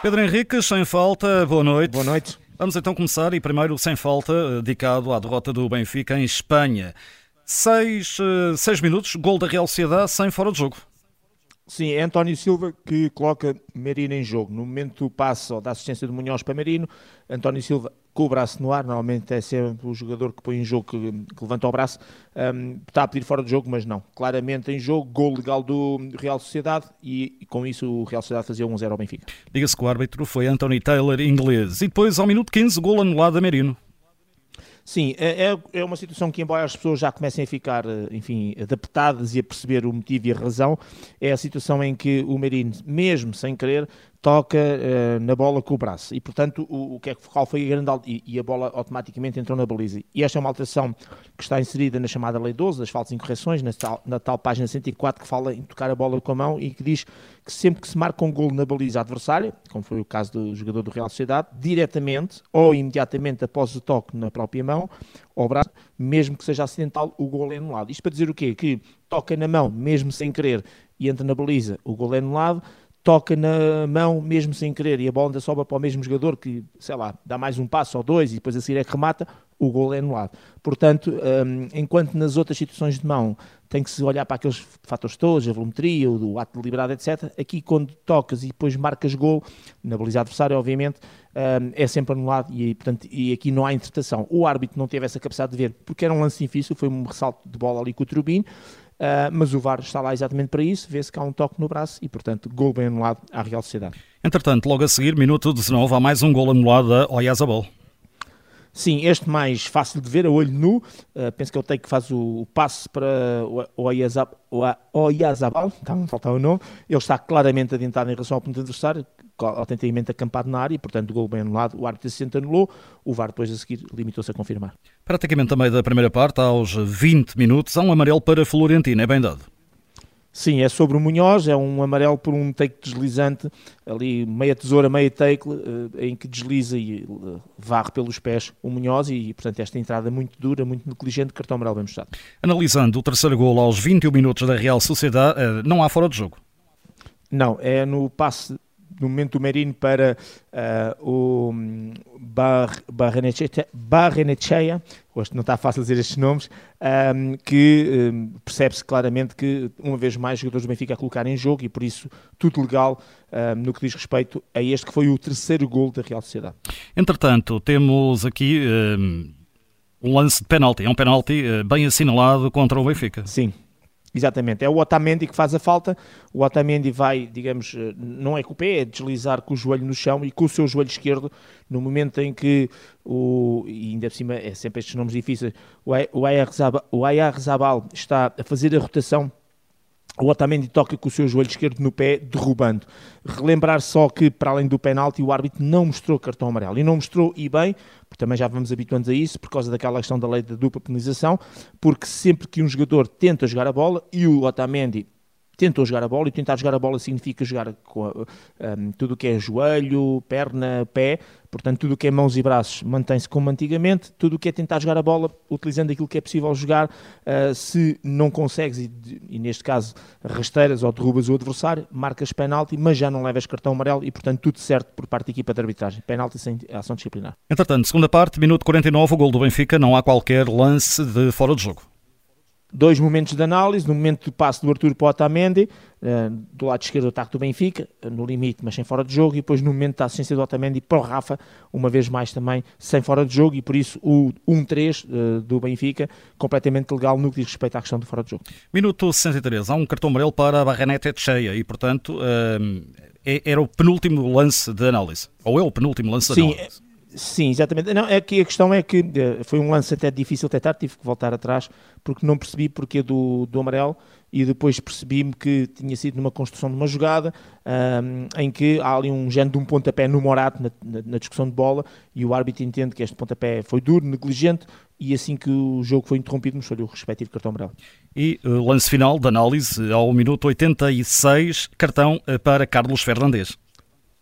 Pedro Henrique, sem falta, boa noite. Boa noite. Vamos então começar e primeiro sem falta, dedicado à derrota do Benfica em Espanha. Seis, eh, seis minutos, gol da Real Sociedade sem fora de jogo. Sim, é António Silva que coloca Marino em jogo. No momento do passe ou da assistência de Munhoz para Marino, António Silva com o braço no ar, normalmente é sempre o jogador que põe em jogo, que, que levanta o braço, um, está a pedir fora de jogo, mas não. Claramente em jogo, gol legal do Real Sociedade e, e com isso o Real Sociedade fazia 1-0 ao Benfica. Diga-se que o árbitro foi Anthony Taylor, inglês, e depois ao minuto 15, gol anulado a Merino. Sim, é, é, é uma situação que, embora as pessoas já comecem a ficar, eh, enfim, adaptadas e a perceber o motivo e a razão, é a situação em que o Merino, mesmo sem querer, toca uh, na bola com o braço. E portanto o, o que é que qual foi a grande e, e, a bola automaticamente entrou na baliza. E esta é uma alteração que está inserida na chamada lei 12 das faltas e incorreções na tal, na tal página 104 que fala em tocar a bola com a mão e que diz que sempre que se marca um golo na baliza adversária como foi o caso do jogador do Real Sociedade diretamente ou imediatamente após o toque na própria mão ou braço mesmo que seja acidental o golo é anulado. Isto para dizer o quê? que toca na mão mesmo sem querer e entra na baliza o golo é anulado toca na mão mesmo sem querer e a bola ainda sobra para o mesmo jogador que, sei lá, dá mais um passo ou dois e depois a seguir é que remata, o gol é anulado. Portanto, um, enquanto nas outras situações de mão tem que se olhar para aqueles fatores todos, a volumetria, o ato deliberado, etc. Aqui, quando tocas e depois marcas gol, na baliza adversária, obviamente, um, é sempre anulado e, portanto, e aqui não há interpretação. O árbitro não teve essa capacidade de ver, porque era um lance difícil, foi um ressalto de bola ali com o Turbine, Uh, mas o VAR está lá exatamente para isso, vê-se que há um toque no braço e, portanto, gol bem anulado à Real Sociedade. Entretanto, logo a seguir, minuto 19, há mais um gol anulado a Oyazabal. Sim, este mais fácil de ver, a olho nu, uh, penso que é o take que faz o, o passe para o Oyazabal, está a faltar o nome, ele está claramente adiantado em relação ao ponto adversário, autenticamente acampado na área portanto, o gol bem anulado, o árbitro se anulou, o VAR depois a seguir limitou-se a confirmar. Praticamente a meio da primeira parte, aos 20 minutos, há um amarelo para Florentino, é bem dado. Sim, é sobre o Munhoz, é um amarelo por um take deslizante, ali meia tesoura, meia take, eh, em que desliza e eh, varre pelos pés o Munhoz e, portanto, esta entrada muito dura, muito negligente, cartão amarelo bem mostrado. Analisando o terceiro gol aos 21 minutos da Real Sociedade, eh, não há fora de jogo. Não, é no passe no momento do Merino para uh, o Barrenechea, hoje não está fácil dizer estes nomes, um, que um, percebe-se claramente que, uma vez mais, os jogadores do Benfica a colocar em jogo e, por isso, tudo legal um, no que diz respeito a este que foi o terceiro gol da Real Sociedade. Entretanto, temos aqui um lance de penalti, é um penalti uh, bem assinalado contra o Benfica. Sim. Exatamente, é o Otamendi que faz a falta. O Otamendi vai, digamos, eh, não é com o pé, é deslizar com o joelho no chão e com o seu joelho esquerdo, no momento em que o. E ainda por cima, é sempre estes nomes difíceis. O Ayarzabal está a fazer a rotação o Otamendi toca com o seu joelho esquerdo no pé, derrubando. Relembrar só que, para além do penalti, o árbitro não mostrou cartão amarelo. E não mostrou, e bem, porque também já vamos habituando a isso, por causa daquela questão da lei da dupla penalização, porque sempre que um jogador tenta jogar a bola, e o Otamendi tentou jogar a bola, e tentar jogar a bola significa jogar com um, tudo o que é joelho, perna, pé, portanto tudo o que é mãos e braços mantém-se como antigamente, tudo o que é tentar jogar a bola, utilizando aquilo que é possível jogar, uh, se não consegues, e, e, neste caso rasteiras ou derrubas o adversário, marcas penalti, mas já não levas cartão amarelo e portanto tudo certo por parte da equipa de arbitragem, penalti sem ação disciplinar. Entretanto, segunda parte, minuto 49, o gol do Benfica, não há qualquer lance de fora de jogo dois momentos de análise, no momento do passo do Arthur para o Otamendi, uh, do lado esquerdo do ataque do Benfica, uh, no limite, mas sem fora de jogo, e depois no momento da assistência do Otamendi para o Rafa, uma vez mais também sem fora de jogo, e por isso o 1-3 uh, do Benfica, completamente legal no que diz respeito à questão do fora de jogo. Minuto 63, há um cartão amarelo para a Barranete cheia, e portanto é, era o penúltimo lance de análise, ou é o penúltimo lance de Sim, análise. Sim, exatamente. Não, é que a questão é que eh, foi um lance até difícil tentar, tive que voltar atrás porque não percebi porque do, do amarelo e depois percebi-me que tinha sido numa construção de uma jogada um, em que há ali um género de um pontapé no Morato na, na, na, discussão de bola e o árbitro entende que este pontapé foi duro, negligente e assim que o jogo foi interrompido mostrou-lhe o respectivo cartão amarelo. E uh, lance final de análise ao minuto 86, cartão uh, para Carlos Fernandes.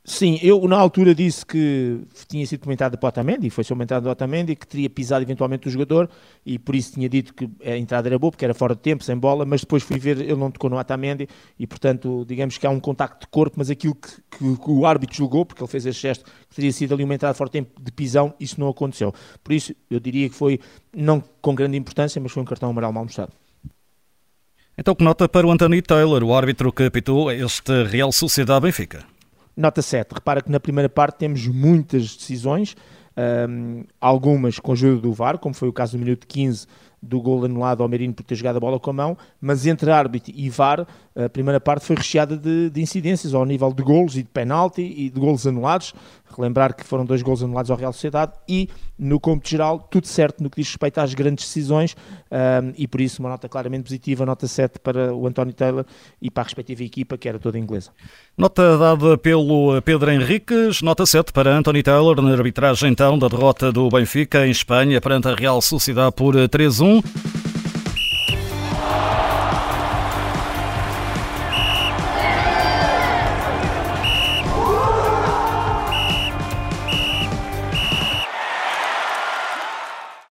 Sim, eu na altura disse que tinha sido comentado para Otamendi, foi comentado do Otamendi, que teria pisado eventualmente o jogador e por isso tinha dito que a entrada era boa, porque era fora de tempo, sem bola, mas depois fui ver, ele não tocou no Otamendi e portanto, digamos que há um contacto de corpo, mas aquilo que, que, que o árbitro julgou, porque ele fez esse gesto, que teria sido ali uma entrada fora de tempo de pisão, isso não aconteceu. Por isso, eu diria que foi, não com grande importância, mas foi um cartão amarelo mal mostrado. Então, que nota para o Anthony Taylor, o árbitro que apitou este Real Sociedade Benfica? Nota 7. Repara que na primeira parte temos muitas decisões, um, algumas com ajuda do VAR, como foi o caso do minuto 15 do gol anulado ao Merino por ter jogado a bola com a mão, mas entre árbitro e VAR, a primeira parte foi recheada de, de incidências ao nível de golos e de penalti e de golos anulados. Relembrar que foram dois golos anulados ao Real Sociedade e, no cômputo geral, tudo certo no que diz respeito às grandes decisões um, e por isso uma nota claramente positiva, nota 7 para o António Taylor e para a respectiva equipa, que era toda inglesa. Nota dada pelo Pedro Henriques, nota 7 para António Taylor na arbitragem então da derrota do Benfica em Espanha perante a Real Sociedade por 3-1. maison